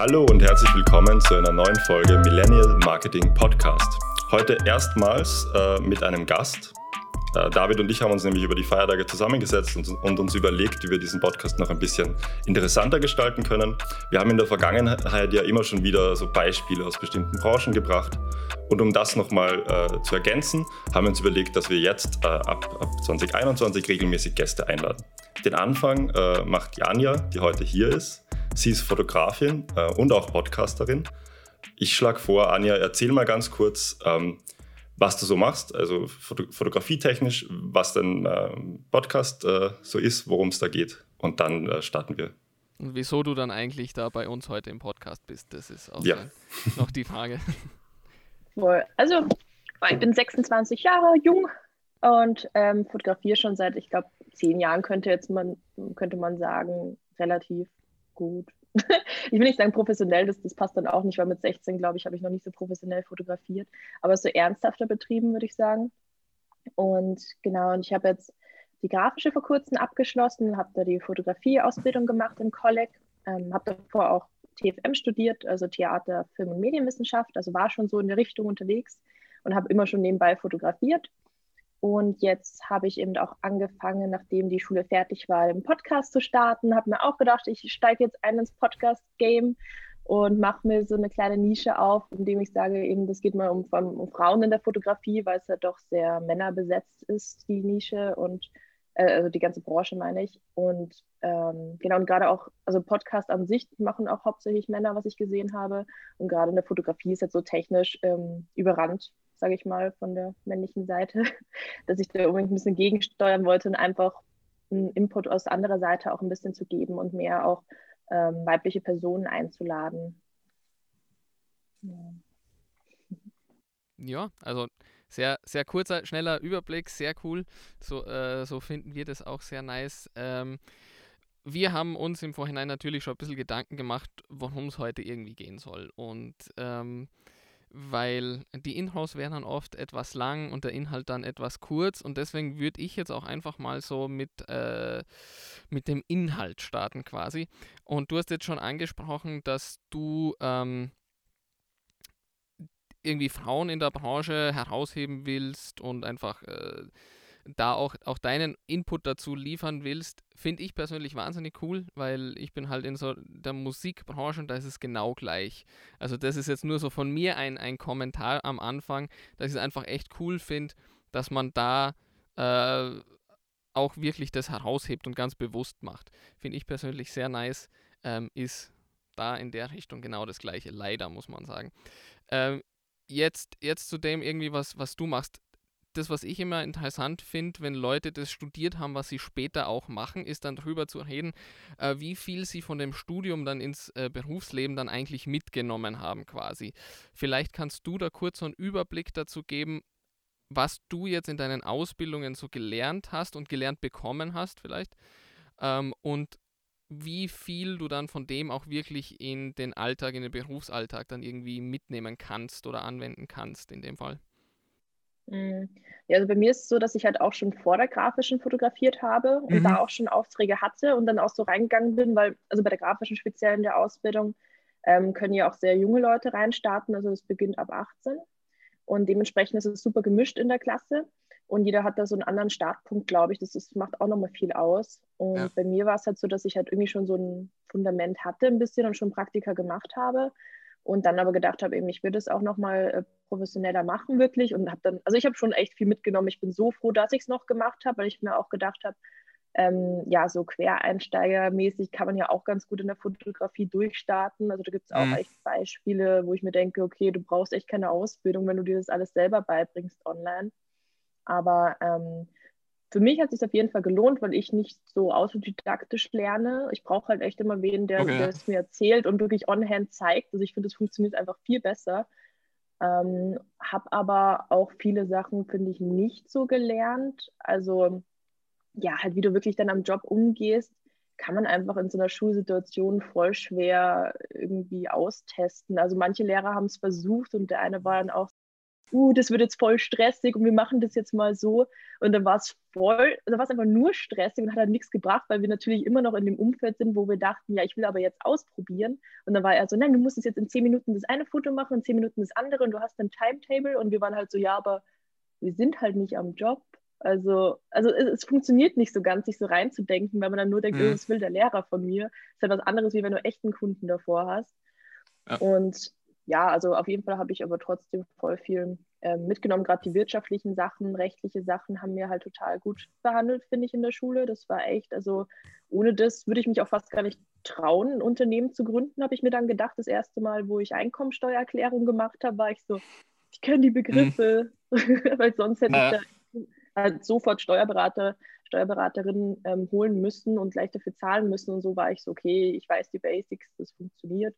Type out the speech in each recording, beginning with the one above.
Hallo und herzlich willkommen zu einer neuen Folge Millennial Marketing Podcast. Heute erstmals äh, mit einem Gast. Äh, David und ich haben uns nämlich über die Feiertage zusammengesetzt und, und, uns überlegt, wie wir diesen Podcast noch ein bisschen interessanter gestalten können. Wir haben in der Vergangenheit ja immer schon wieder so Beispiele aus bestimmten Branchen gebracht. Und um das nochmal äh, zu ergänzen, haben wir uns überlegt, dass wir jetzt äh, ab, ab 2021 regelmäßig Gäste einladen. Den Anfang äh, macht Janja, die heute hier ist. Sie ist Fotografin äh, und auch Podcasterin. Ich schlage vor, Anja, erzähl mal ganz kurz, ähm, was du so machst, also foto fotografietechnisch, was dein äh, Podcast äh, so ist, worum es da geht. Und dann äh, starten wir. Und wieso du dann eigentlich da bei uns heute im Podcast bist, das ist auch ja. noch die Frage. Also, ich bin 26 Jahre jung und ähm, fotografiere schon seit, ich glaube, zehn Jahren könnte jetzt man, könnte man sagen, relativ gut. ich will nicht sagen professionell, das, das passt dann auch nicht, weil mit 16, glaube ich, habe ich noch nicht so professionell fotografiert, aber so ernsthafter betrieben, würde ich sagen. Und genau, und ich habe jetzt die grafische vor kurzem abgeschlossen, habe da die Fotografieausbildung gemacht im Kolleg, ähm, habe davor auch TFM studiert, also Theater, Film und Medienwissenschaft, also war schon so in der Richtung unterwegs und habe immer schon nebenbei fotografiert und jetzt habe ich eben auch angefangen, nachdem die Schule fertig war, einen Podcast zu starten. Habe mir auch gedacht, ich steige jetzt ein ins Podcast-Game und mache mir so eine kleine Nische auf, indem ich sage, eben, das geht mal um, um Frauen in der Fotografie, weil es ja doch sehr männerbesetzt ist, die Nische und äh, also die ganze Branche meine ich. Und ähm, genau, und gerade auch, also Podcast an sich machen auch hauptsächlich Männer, was ich gesehen habe. Und gerade in der Fotografie ist jetzt so technisch ähm, überrannt sage ich mal, von der männlichen Seite, dass ich da unbedingt ein bisschen gegensteuern wollte und einfach einen Input aus anderer Seite auch ein bisschen zu geben und mehr auch ähm, weibliche Personen einzuladen. Ja. ja, also sehr, sehr kurzer, schneller Überblick, sehr cool. So, äh, so finden wir das auch sehr nice. Ähm, wir haben uns im Vorhinein natürlich schon ein bisschen Gedanken gemacht, worum es heute irgendwie gehen soll. Und ähm, weil die Inhouse wären dann oft etwas lang und der Inhalt dann etwas kurz und deswegen würde ich jetzt auch einfach mal so mit, äh, mit dem Inhalt starten quasi. Und du hast jetzt schon angesprochen, dass du ähm, irgendwie Frauen in der Branche herausheben willst und einfach äh, da auch, auch deinen Input dazu liefern willst, finde ich persönlich wahnsinnig cool, weil ich bin halt in so der Musikbranche und da ist es genau gleich. Also das ist jetzt nur so von mir ein, ein Kommentar am Anfang, dass ich es einfach echt cool finde, dass man da äh, auch wirklich das heraushebt und ganz bewusst macht. Finde ich persönlich sehr nice, ähm, ist da in der Richtung genau das gleiche, leider muss man sagen. Ähm, jetzt, jetzt zu dem irgendwie, was, was du machst das, was ich immer interessant finde, wenn Leute das studiert haben, was sie später auch machen, ist dann darüber zu reden, äh, wie viel sie von dem Studium dann ins äh, Berufsleben dann eigentlich mitgenommen haben quasi. Vielleicht kannst du da kurz so einen Überblick dazu geben, was du jetzt in deinen Ausbildungen so gelernt hast und gelernt bekommen hast vielleicht ähm, und wie viel du dann von dem auch wirklich in den Alltag, in den Berufsalltag dann irgendwie mitnehmen kannst oder anwenden kannst in dem Fall. Mm. Ja, also bei mir ist es so, dass ich halt auch schon vor der grafischen fotografiert habe und mhm. da auch schon Aufträge hatte und dann auch so reingegangen bin, weil, also bei der grafischen speziell in der Ausbildung ähm, können ja auch sehr junge Leute reinstarten, also das beginnt ab 18 und dementsprechend ist es super gemischt in der Klasse und jeder hat da so einen anderen Startpunkt, glaube ich, das ist, macht auch nochmal viel aus und ja. bei mir war es halt so, dass ich halt irgendwie schon so ein Fundament hatte ein bisschen und schon Praktika gemacht habe und dann aber gedacht habe, eben, ich würde es auch nochmal äh, professioneller machen wirklich und habe dann, also ich habe schon echt viel mitgenommen. Ich bin so froh, dass ich es noch gemacht habe, weil ich mir auch gedacht habe, ähm, ja, so Quereinsteigermäßig kann man ja auch ganz gut in der Fotografie durchstarten. Also da gibt es auch mhm. echt Beispiele, wo ich mir denke, okay, du brauchst echt keine Ausbildung, wenn du dir das alles selber beibringst online. Aber ähm, für mich hat es sich auf jeden Fall gelohnt, weil ich nicht so autodidaktisch lerne. Ich brauche halt echt immer wen, der, okay. es mir erzählt und wirklich on-hand zeigt. Also ich finde, es funktioniert einfach viel besser. Ähm, habe aber auch viele Sachen, finde ich, nicht so gelernt. Also ja, halt wie du wirklich dann am Job umgehst, kann man einfach in so einer Schulsituation voll schwer irgendwie austesten. Also manche Lehrer haben es versucht und der eine war dann auch uh, das wird jetzt voll stressig und wir machen das jetzt mal so. Und dann war es voll, also war es einfach nur stressig und hat halt nichts gebracht, weil wir natürlich immer noch in dem Umfeld sind, wo wir dachten, ja, ich will aber jetzt ausprobieren. Und dann war er so, nein, du musst jetzt in zehn Minuten das eine Foto machen, in zehn Minuten das andere und du hast ein Timetable. Und wir waren halt so, ja, aber wir sind halt nicht am Job. Also, also es, es, funktioniert nicht so ganz, sich so reinzudenken, weil man dann nur denkt, mhm. oh, das will der Lehrer von mir. Das ist halt was anderes, wie wenn du echten Kunden davor hast. Ja. Und ja, also auf jeden Fall habe ich aber trotzdem voll viel äh, mitgenommen. Gerade die wirtschaftlichen Sachen, rechtliche Sachen haben mir halt total gut behandelt, finde ich, in der Schule. Das war echt, also ohne das würde ich mich auch fast gar nicht trauen, ein Unternehmen zu gründen, habe ich mir dann gedacht. Das erste Mal, wo ich Einkommensteuererklärung gemacht habe, war ich so, ich kenne die Begriffe, mhm. weil sonst hätte ja. ich da halt sofort Steuerberater, Steuerberaterinnen ähm, holen müssen und gleich dafür zahlen müssen. Und so war ich so, okay, ich weiß die Basics, das funktioniert.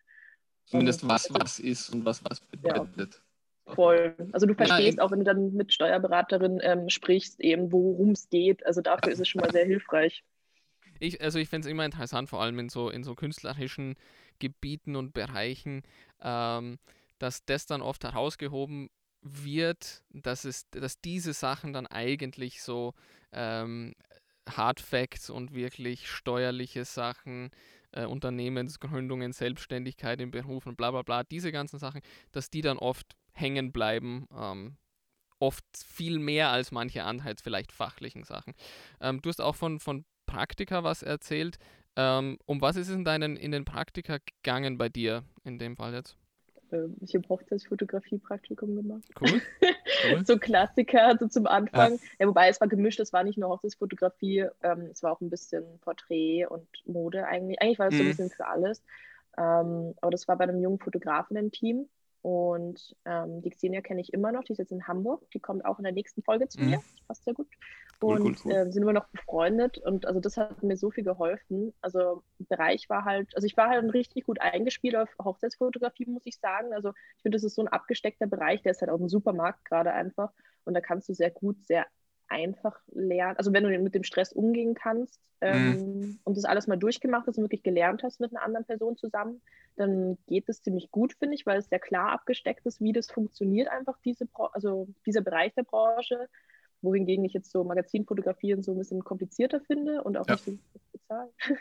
Zumindest was was ist und was was bedeutet. Ja, voll. Also du verstehst ja, auch, wenn du dann mit Steuerberaterin ähm, sprichst, eben worum es geht. Also dafür ist es schon mal sehr hilfreich. Ich, also ich finde es immer interessant, vor allem in so, in so künstlerischen Gebieten und Bereichen, ähm, dass das dann oft herausgehoben wird, dass, es, dass diese Sachen dann eigentlich so ähm, Hard Facts und wirklich steuerliche Sachen äh, Unternehmensgründungen, Selbstständigkeit im Beruf und bla bla bla, diese ganzen Sachen, dass die dann oft hängen bleiben. Ähm, oft viel mehr als manche anderen vielleicht fachlichen Sachen. Ähm, du hast auch von, von Praktika was erzählt. Ähm, um was ist es in deinen in den Praktika gegangen bei dir in dem Fall jetzt? Ähm, ich habe Hochzeitsfotografie-Praktikum gemacht. Cool. cool. so Klassiker so zum Anfang. Ja. ja. wobei es war gemischt, es war nicht nur Hochzeitsfotografie, ähm, es war auch ein bisschen Porträt und Mode eigentlich. Eigentlich war es mhm. so ein mhm. bisschen für alles. Ähm, aber das war bei einem jungen Fotografen im Team. Und ähm, die Xenia kenne ich immer noch, die ist jetzt in Hamburg. Die kommt auch in der nächsten Folge zu mhm. mir. Das passt sehr gut und cool, cool, Äh, sind immer noch befreundet und also das hat mir so viel geholfen. Also Bereich war halt, also ich war halt richtig gut eingespielt auf Hochzeitsfotografie, muss ich sagen. Also ich finde, das ist so ein abgesteckter Bereich, der ist halt auch im Supermarkt gerade einfach und da kannst du sehr gut, sehr einfach lernen. Also wenn du mit dem Stress umgehen kannst ähm, mhm. und das alles mal durchgemacht hast und wirklich gelernt hast mit einer anderen Person zusammen, dann geht es ziemlich gut, finde ich, weil es sehr klar abgesteckt ist, wie das funktioniert, einfach diese, also dieser Bereich der Branche wohingegen ich jetzt so Magazinfotografieren so ein bisschen komplizierter finde und auch ja. nicht so bezahlen.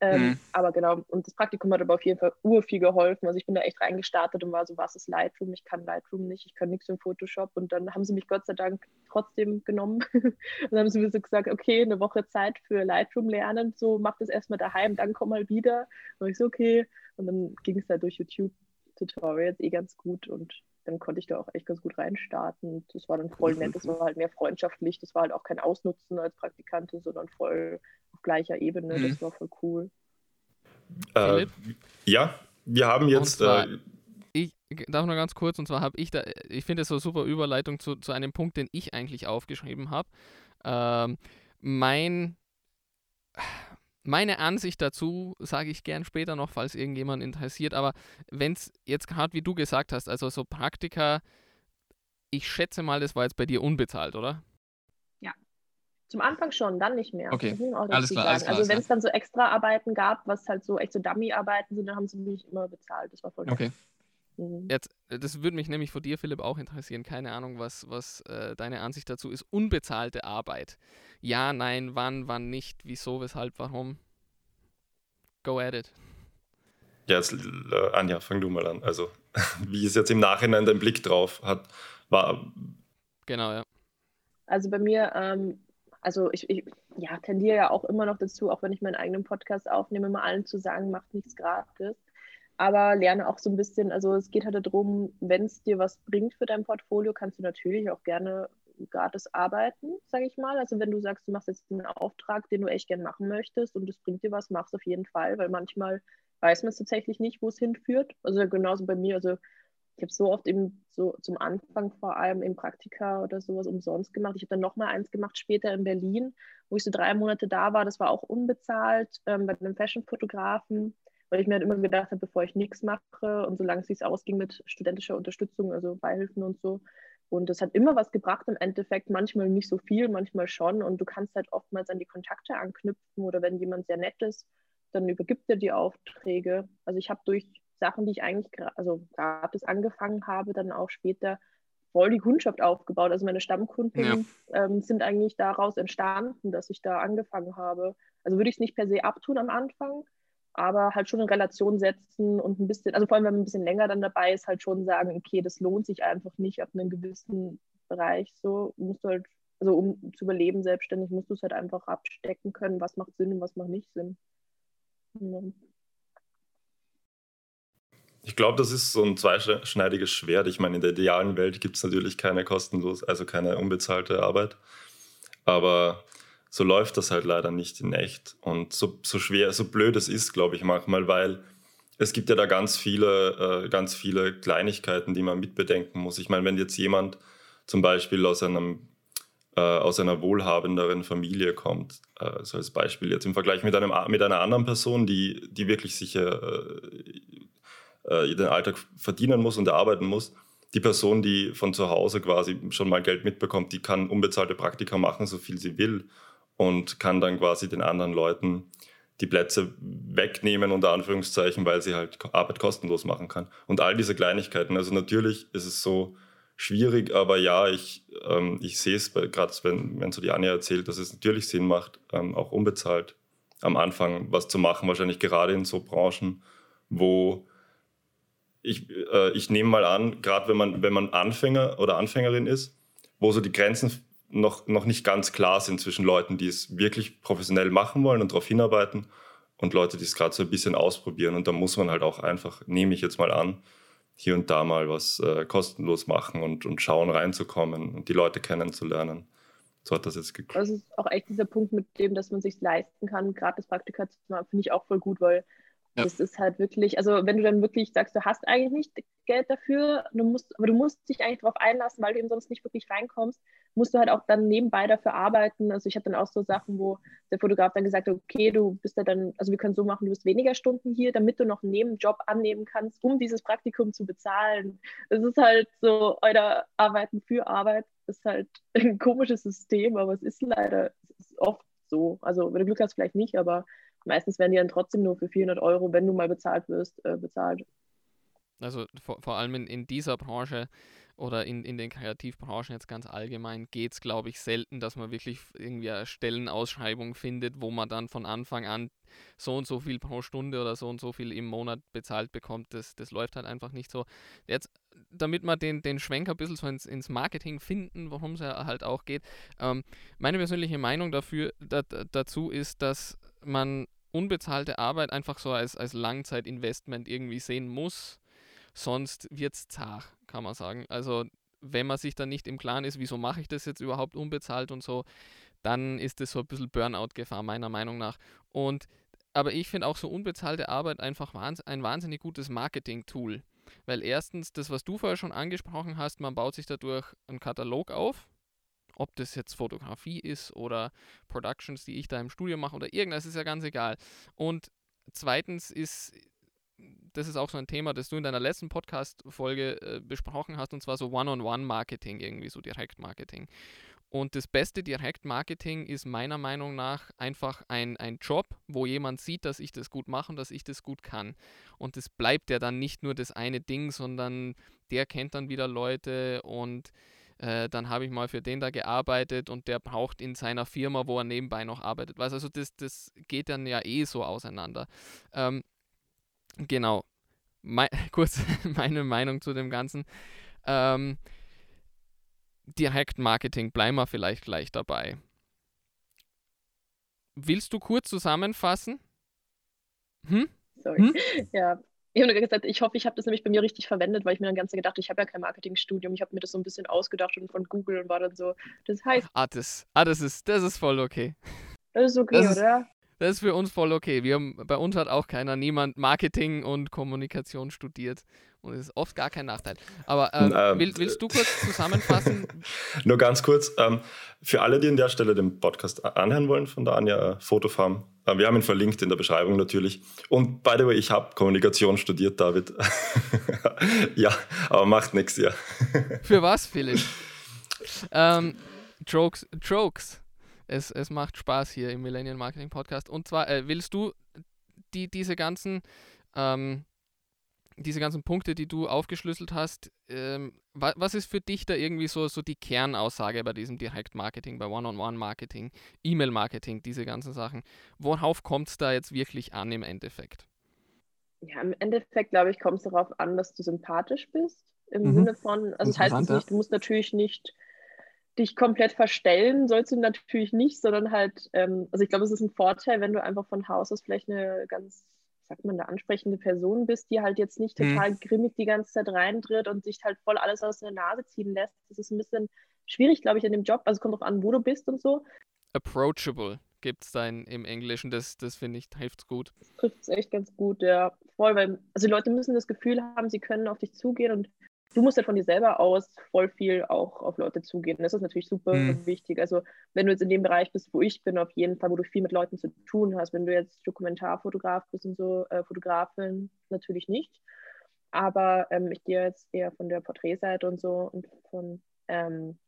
ähm, mhm. Aber genau, und das Praktikum hat aber auf jeden Fall ur viel geholfen. Also ich bin da echt reingestartet und war so, was ist Lightroom? Ich kann Lightroom nicht, ich kann nichts in Photoshop. Und dann haben sie mich Gott sei Dank trotzdem genommen. und dann haben sie mir so gesagt, okay, eine Woche Zeit für Lightroom lernen, so mach das erstmal daheim, dann komm mal wieder. Und ich so, okay. Und dann ging es halt durch YouTube Tutorials eh ganz gut und dann konnte ich da auch echt ganz gut reinstarten. Das war dann voll nett, das war halt mehr freundschaftlich, das war halt auch kein Ausnutzen als Praktikantin, sondern voll auf gleicher Ebene. Mhm. Das war voll cool. Äh, ja, wir haben jetzt. Zwar, äh, ich darf noch ganz kurz, und zwar habe ich da, ich finde es so super Überleitung zu, zu einem Punkt, den ich eigentlich aufgeschrieben habe. Ähm, mein meine Ansicht dazu sage ich gern später noch, falls irgendjemand interessiert. Aber wenn es jetzt gerade, wie du gesagt hast, also so Praktika, ich schätze mal, das war jetzt bei dir unbezahlt, oder? Ja. Zum Anfang schon, dann nicht mehr. Okay. Alles klar, alles klar, Also wenn es dann so extra Arbeiten gab, was halt so echt so Dummy-Arbeiten sind, dann haben sie mich immer bezahlt. Das war voll Okay. Mhm. Jetzt, äh, das würde mich nämlich von dir, Philipp, auch interessieren. Keine Ahnung, was, was äh, deine Ansicht dazu ist. Unbezahlte Arbeit. Ja, nein, wann, wann nicht, wieso, weshalb, warum. Go at it. Ja, jetzt, äh, Anja, fang du mal an. Also, wie ist jetzt im Nachhinein dein Blick drauf hat, war. Genau, ja. Also bei mir, ähm, also ich, ich ja, tendiere ja auch immer noch dazu, auch wenn ich meinen eigenen Podcast aufnehme, immer allen zu sagen, macht nichts gratis aber lerne auch so ein bisschen, also es geht halt darum, wenn es dir was bringt für dein Portfolio, kannst du natürlich auch gerne gratis arbeiten, sage ich mal. Also wenn du sagst, du machst jetzt einen Auftrag, den du echt gerne machen möchtest und es bringt dir was, mach es auf jeden Fall, weil manchmal weiß man es tatsächlich nicht, wo es hinführt. Also genauso bei mir, also ich habe so oft eben so zum Anfang vor allem im Praktika oder sowas umsonst gemacht. Ich habe dann nochmal eins gemacht später in Berlin, wo ich so drei Monate da war. Das war auch unbezahlt ähm, bei einem Fashion-Fotografen weil ich mir halt immer gedacht habe, bevor ich nichts mache und solange es sich ausging mit studentischer Unterstützung, also Beihilfen und so. Und das hat immer was gebracht im Endeffekt, manchmal nicht so viel, manchmal schon. Und du kannst halt oftmals an die Kontakte anknüpfen oder wenn jemand sehr nett ist, dann übergibt er die Aufträge. Also ich habe durch Sachen, die ich eigentlich also gratis angefangen habe, dann auch später voll die Kundschaft aufgebaut. Also meine Stammkunden ja. ähm, sind eigentlich daraus entstanden, dass ich da angefangen habe. Also würde ich es nicht per se abtun am Anfang, aber halt schon in Relation setzen und ein bisschen, also vor allem wenn man ein bisschen länger dann dabei ist, halt schon sagen, okay, das lohnt sich einfach nicht auf einem gewissen Bereich. So musst du halt, also um zu überleben selbstständig, musst du es halt einfach abstecken können, was macht Sinn und was macht nicht Sinn. Ja. Ich glaube, das ist so ein zweischneidiges Schwert. Ich meine, in der idealen Welt gibt es natürlich keine kostenlos, also keine unbezahlte Arbeit. Aber so läuft das halt leider nicht in echt. Und so, so schwer, so blöd es ist, glaube ich, manchmal, weil es gibt ja da ganz viele, äh, ganz viele Kleinigkeiten, die man mitbedenken muss. Ich meine, wenn jetzt jemand zum Beispiel aus einem äh, aus einer wohlhabenderen Familie kommt, äh, so als Beispiel jetzt im Vergleich mit, einem, mit einer anderen Person, die, die wirklich sicher äh, äh, den Alltag verdienen muss und arbeiten muss. Die Person, die von zu Hause quasi schon mal Geld mitbekommt, die kann unbezahlte Praktika machen, so viel sie will und kann dann quasi den anderen Leuten die Plätze wegnehmen, unter Anführungszeichen, weil sie halt Arbeit kostenlos machen kann. Und all diese Kleinigkeiten. Also natürlich ist es so schwierig, aber ja, ich, ähm, ich sehe es, gerade wenn, wenn so die Anja erzählt, dass es natürlich Sinn macht, ähm, auch unbezahlt am Anfang was zu machen, wahrscheinlich gerade in so Branchen, wo ich, äh, ich nehme mal an, gerade wenn man, wenn man Anfänger oder Anfängerin ist, wo so die Grenzen noch, noch nicht ganz klar sind zwischen Leuten, die es wirklich professionell machen wollen und darauf hinarbeiten und Leute, die es gerade so ein bisschen ausprobieren. Und da muss man halt auch einfach, nehme ich jetzt mal an, hier und da mal was äh, kostenlos machen und, und schauen, reinzukommen und die Leute kennenzulernen. So hat das jetzt geklappt. Das ist auch echt dieser Punkt mit dem, dass man sich leisten kann, gratis Praktika zu machen, finde ich auch voll gut, weil ja. Das ist halt wirklich, also wenn du dann wirklich sagst, du hast eigentlich nicht Geld dafür, du musst, aber du musst dich eigentlich darauf einlassen, weil du eben sonst nicht wirklich reinkommst, musst du halt auch dann nebenbei dafür arbeiten. Also ich habe dann auch so Sachen, wo der Fotograf dann gesagt hat, okay, du bist ja dann, also wir können so machen, du bist weniger Stunden hier, damit du noch einen Nebenjob annehmen kannst, um dieses Praktikum zu bezahlen. Es ist halt so, euer Arbeiten für Arbeit ist halt ein komisches System, aber es ist leider es ist oft so. Also wenn du Glück hast, vielleicht nicht, aber meistens werden die dann trotzdem nur für 400 Euro, wenn du mal bezahlt wirst, äh, bezahlt. Also vor, vor allem in, in dieser Branche oder in, in den Kreativbranchen jetzt ganz allgemein geht es, glaube ich, selten, dass man wirklich irgendwie eine Stellenausschreibung findet, wo man dann von Anfang an so und so viel pro Stunde oder so und so viel im Monat bezahlt bekommt. Das, das läuft halt einfach nicht so. Jetzt, damit wir den, den Schwenker ein bisschen so ins, ins Marketing finden, worum es ja halt auch geht, ähm, meine persönliche Meinung dafür, da, dazu ist, dass man unbezahlte Arbeit einfach so als, als Langzeitinvestment irgendwie sehen muss. Sonst wird es zart, kann man sagen. Also wenn man sich dann nicht im Klaren ist, wieso mache ich das jetzt überhaupt unbezahlt und so, dann ist das so ein bisschen Burnout-Gefahr, meiner Meinung nach. Und aber ich finde auch so unbezahlte Arbeit einfach ein wahnsinnig gutes Marketing-Tool. Weil erstens, das, was du vorher schon angesprochen hast, man baut sich dadurch einen Katalog auf, ob das jetzt Fotografie ist oder Productions, die ich da im Studio mache oder irgendwas, ist ja ganz egal. Und zweitens ist, das ist auch so ein Thema, das du in deiner letzten Podcast-Folge äh, besprochen hast, und zwar so One-on-One-Marketing, irgendwie so Direktmarketing. Und das beste Direktmarketing ist meiner Meinung nach einfach ein, ein Job, wo jemand sieht, dass ich das gut mache und dass ich das gut kann. Und das bleibt ja dann nicht nur das eine Ding, sondern der kennt dann wieder Leute und äh, dann habe ich mal für den da gearbeitet und der braucht in seiner Firma, wo er nebenbei noch arbeitet. Weißt, also das, das geht dann ja eh so auseinander. Ähm, genau. Me kurz meine Meinung zu dem Ganzen. Ähm, Direktmarketing, bleiben wir vielleicht gleich dabei. Willst du kurz zusammenfassen? Hm? Sorry. Hm? Ja, ich habe gesagt, ich hoffe, ich habe das nämlich bei mir richtig verwendet, weil ich mir dann ganz gedacht, ich habe ja kein Marketingstudium. Ich habe mir das so ein bisschen ausgedacht und von Google und war dann so, das heißt. Ah, das, ah, das, ist, das ist voll okay. Das ist okay, das oder? Das ist für uns voll okay. Wir haben, bei uns hat auch keiner, niemand Marketing und Kommunikation studiert. Und das ist oft gar kein Nachteil. Aber ähm, ähm, will, willst du kurz zusammenfassen? Nur ganz kurz. Ähm, für alle, die an der Stelle den Podcast anhören wollen von der Anja äh, Fotofarm, äh, wir haben ihn verlinkt in der Beschreibung natürlich. Und by the way, ich habe Kommunikation studiert, David. ja, aber macht nichts, ja. für was, Philipp? Ähm, Jokes, Jokes. Es, es macht Spaß hier im Millennial Marketing Podcast. Und zwar äh, willst du die, diese ganzen ähm, diese ganzen Punkte, die du aufgeschlüsselt hast, ähm, wa was ist für dich da irgendwie so, so die Kernaussage bei diesem Direktmarketing, bei One-on-One-Marketing, E-Mail-Marketing, diese ganzen Sachen? Worauf kommt es da jetzt wirklich an im Endeffekt? Ja, im Endeffekt, glaube ich, kommt es darauf an, dass du sympathisch bist. Im mhm. Sinne von, also das heißt es nicht, du musst natürlich nicht dich komplett verstellen, sollst du natürlich nicht, sondern halt, ähm, also ich glaube, es ist ein Vorteil, wenn du einfach von Haus aus vielleicht eine ganz sagt man, eine ansprechende Person bist, die halt jetzt nicht hm. total hm. grimmig die ganze Zeit reintritt und sich halt voll alles aus der Nase ziehen lässt. Das ist ein bisschen schwierig, glaube ich, in dem Job. Also es kommt auch an, wo du bist und so. Approachable gibt es dann im Englischen. Das, das finde ich, hilft gut. Das trifft es echt ganz gut, ja. Voll, weil, also die Leute müssen das Gefühl haben, sie können auf dich zugehen und du musst halt von dir selber aus voll viel auch auf Leute zugehen. Das ist natürlich super mhm. wichtig. Also wenn du jetzt in dem Bereich bist, wo ich bin, auf jeden Fall, wo du viel mit Leuten zu tun hast, wenn du jetzt Dokumentarfotograf bist und so, äh, Fotografin natürlich nicht. Aber ähm, ich gehe jetzt eher von der Porträtseite und so und von ähm,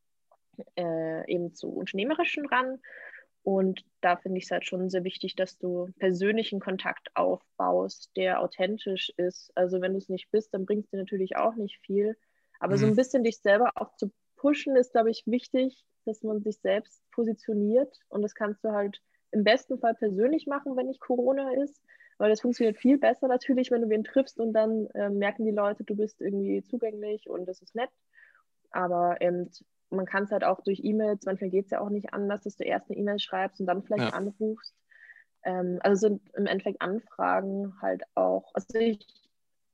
äh, eben zu Unternehmerischen ran. Und da finde ich es halt schon sehr wichtig, dass du persönlichen Kontakt aufbaust, der authentisch ist. Also wenn du es nicht bist, dann bringt es dir natürlich auch nicht viel. Aber mhm. so ein bisschen dich selber auch zu pushen, ist, glaube ich, wichtig, dass man sich selbst positioniert. Und das kannst du halt im besten Fall persönlich machen, wenn nicht Corona ist. Weil das funktioniert viel besser natürlich, wenn du wen triffst und dann äh, merken die Leute, du bist irgendwie zugänglich und das ist nett. Aber ähm, man kann es halt auch durch E-Mails, manchmal geht es ja auch nicht anders, dass du erst eine E-Mail schreibst und dann vielleicht ja. anrufst. Ähm, also sind im Endeffekt Anfragen halt auch, also ich,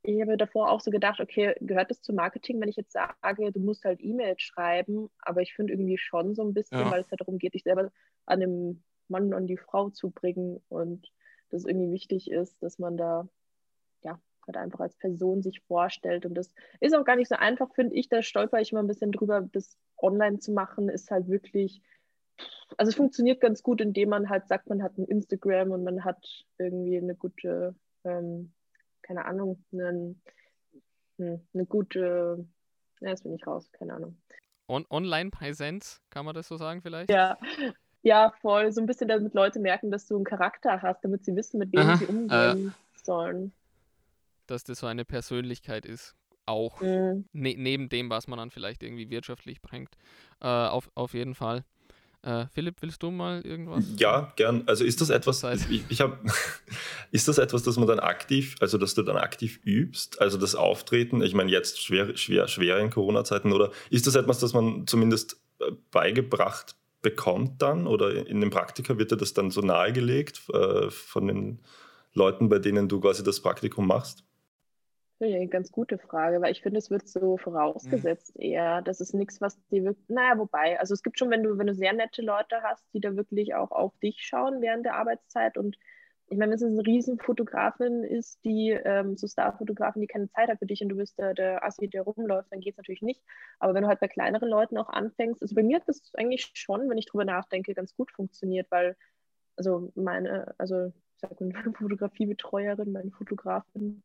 ich habe davor auch so gedacht, okay, gehört das zum Marketing, wenn ich jetzt sage, du musst halt E-Mails schreiben, aber ich finde irgendwie schon so ein bisschen, ja. weil es halt darum geht, dich selber an dem Mann und die Frau zu bringen und das irgendwie wichtig ist, dass man da ja halt einfach als Person sich vorstellt. Und das ist auch gar nicht so einfach, finde ich. Da stolper ich immer ein bisschen drüber, das online zu machen, ist halt wirklich, also es funktioniert ganz gut, indem man halt sagt, man hat ein Instagram und man hat irgendwie eine gute, ähm, keine Ahnung, einen, hm, eine gute, ja, jetzt bin ich raus, keine Ahnung. On Online-Präsenz, kann man das so sagen vielleicht? Ja, ja, voll. So ein bisschen, damit Leute merken, dass du einen Charakter hast, damit sie wissen, mit wem Aha, sie umgehen äh, sollen. Dass das so eine Persönlichkeit ist auch mhm. ne neben dem, was man dann vielleicht irgendwie wirtschaftlich bringt. Äh, auf, auf jeden Fall. Äh, Philipp, willst du mal irgendwas? Ja, gern. Also ist das etwas, ich, ich hab, ist das etwas, das man dann aktiv, also dass du dann aktiv übst, also das Auftreten, ich meine jetzt schwer, schwer, schwer in Corona-Zeiten, oder ist das etwas, das man zumindest äh, beigebracht bekommt dann oder in dem Praktika wird dir das dann so nahegelegt äh, von den Leuten, bei denen du quasi das Praktikum machst? Eine ganz gute Frage, weil ich finde, es wird so vorausgesetzt mhm. eher. Das ist nichts, was die wirklich, naja, wobei, also es gibt schon, wenn du, wenn du sehr nette Leute hast, die da wirklich auch auf dich schauen während der Arbeitszeit und ich meine, wenn es eine Riesenfotografin ist, die ähm, so Starfotografin, die keine Zeit hat für dich und du bist der, der Assi, der rumläuft, dann geht es natürlich nicht. Aber wenn du halt bei kleineren Leuten auch anfängst, also bei mir hat das eigentlich schon, wenn ich drüber nachdenke, ganz gut funktioniert, weil, also meine, also ich sag mal, meine Fotografiebetreuerin, meine Fotografin,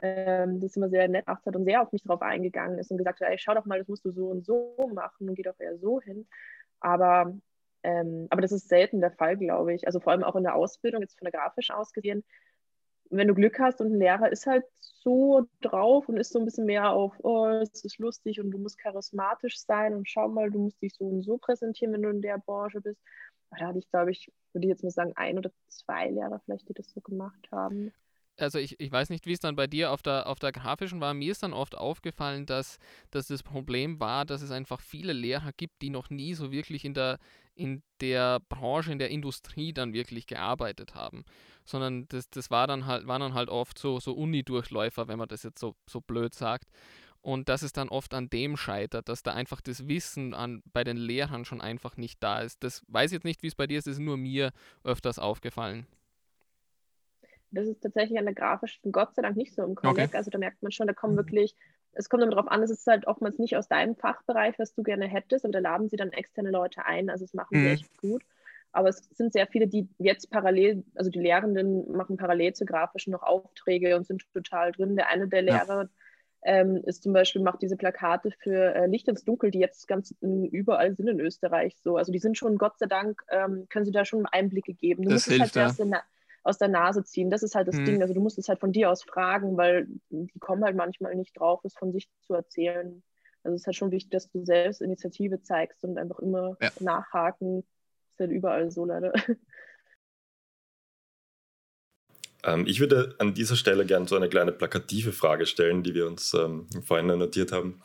ähm, das immer sehr nett gemacht hat und sehr auf mich drauf eingegangen ist und gesagt hat, ey, schau doch mal, das musst du so und so machen und geh doch eher so hin. Aber, ähm, aber das ist selten der Fall, glaube ich. Also vor allem auch in der Ausbildung, jetzt von der grafischen ausgesehen, wenn du Glück hast und ein Lehrer ist halt so drauf und ist so ein bisschen mehr auf, oh, es ist lustig und du musst charismatisch sein und schau mal, du musst dich so und so präsentieren, wenn du in der Branche bist. Da hatte ich, glaube ich, würde ich jetzt mal sagen, ein oder zwei Lehrer vielleicht, die das so gemacht haben also ich, ich weiß nicht, wie es dann bei dir auf der, auf der grafischen war. Mir ist dann oft aufgefallen, dass, dass das Problem war, dass es einfach viele Lehrer gibt, die noch nie so wirklich in der, in der Branche, in der Industrie dann wirklich gearbeitet haben. Sondern das, das war dann halt, waren dann halt oft so, so Uni-Durchläufer, wenn man das jetzt so, so blöd sagt. Und dass es dann oft an dem scheitert, dass da einfach das Wissen an, bei den Lehrern schon einfach nicht da ist. Das weiß ich jetzt nicht, wie es bei dir ist, das ist nur mir öfters aufgefallen. Das ist tatsächlich an der grafischen Gott sei Dank nicht so im Comic. Okay. Also da merkt man schon, da kommen mhm. wirklich, es kommt immer darauf an, es ist halt oftmals nicht aus deinem Fachbereich, was du gerne hättest, aber da laden sie dann externe Leute ein. Also das machen mhm. sie echt gut. Aber es sind sehr viele, die jetzt parallel, also die Lehrenden machen parallel zur grafischen noch Aufträge und sind total drin. Der eine der Lehrer ja. ähm, ist zum Beispiel, macht diese Plakate für äh, Licht ins Dunkel, die jetzt ganz überall sind in Österreich so. Also die sind schon, Gott sei Dank, ähm, können sie da schon Einblicke geben. Du das hilft, halt ja aus der Nase ziehen. Das ist halt das mhm. Ding. Also du musst es halt von dir aus fragen, weil die kommen halt manchmal nicht drauf, es von sich zu erzählen. Also es ist halt schon wichtig, dass du selbst Initiative zeigst und einfach immer ja. nachhaken. Das ist halt überall so leider. Ähm, ich würde an dieser Stelle gerne so eine kleine plakative Frage stellen, die wir uns ähm, vorhin notiert haben.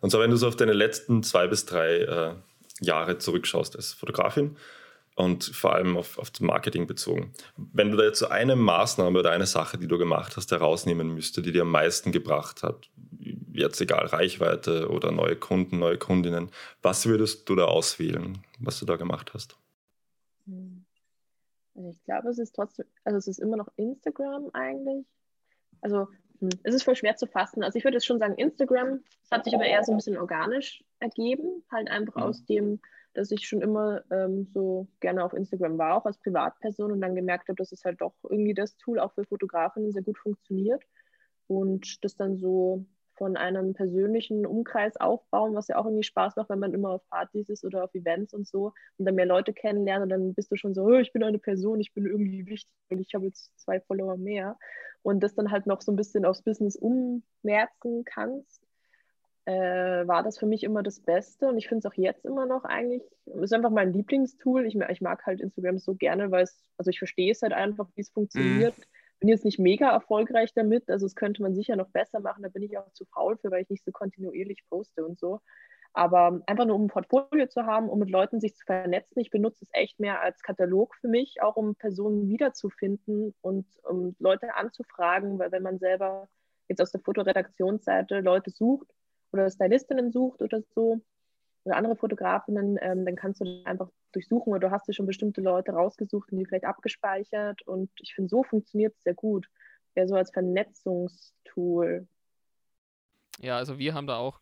Und zwar, wenn du so auf deine letzten zwei bis drei äh, Jahre zurückschaust als Fotografin und vor allem auf, auf das Marketing bezogen. Wenn du da jetzt so eine Maßnahme oder eine Sache, die du gemacht hast, herausnehmen müsste, die dir am meisten gebracht hat, jetzt egal Reichweite oder neue Kunden, neue Kundinnen, was würdest du da auswählen, was du da gemacht hast? Hm. Also ich glaube, es ist trotzdem, also es ist immer noch Instagram eigentlich. Also hm, es ist voll schwer zu fassen. Also ich würde jetzt schon sagen, Instagram, es hat sich aber eher so ein bisschen organisch ergeben, halt einfach mhm. aus dem, dass ich schon immer ähm, so gerne auf Instagram war, auch als Privatperson und dann gemerkt habe, dass es halt doch irgendwie das Tool auch für Fotografinnen sehr gut funktioniert und das dann so von einem persönlichen Umkreis aufbauen, was ja auch irgendwie Spaß macht, wenn man immer auf Partys ist oder auf Events und so und dann mehr Leute kennenlernen und dann bist du schon so, ich bin eine Person, ich bin irgendwie wichtig und ich habe jetzt zwei Follower mehr. Und das dann halt noch so ein bisschen aufs Business ummerzen kannst, äh, war das für mich immer das Beste und ich finde es auch jetzt immer noch eigentlich, es ist einfach mein Lieblingstool. Ich, ich mag halt Instagram so gerne, weil es, also ich verstehe es halt einfach, wie es funktioniert. Mhm bin jetzt nicht mega erfolgreich damit, also das könnte man sicher noch besser machen, da bin ich auch zu faul für, weil ich nicht so kontinuierlich poste und so. Aber einfach nur um ein Portfolio zu haben, um mit Leuten sich zu vernetzen. Ich benutze es echt mehr als Katalog für mich, auch um Personen wiederzufinden und um Leute anzufragen, weil wenn man selber jetzt aus der Fotoredaktionsseite Leute sucht oder Stylistinnen sucht oder so, oder andere Fotografinnen, ähm, dann kannst du einfach durchsuchen oder du hast dir schon bestimmte Leute rausgesucht und die vielleicht abgespeichert. Und ich finde, so funktioniert es sehr gut. Ja, so als Vernetzungstool. Ja, also wir haben da auch,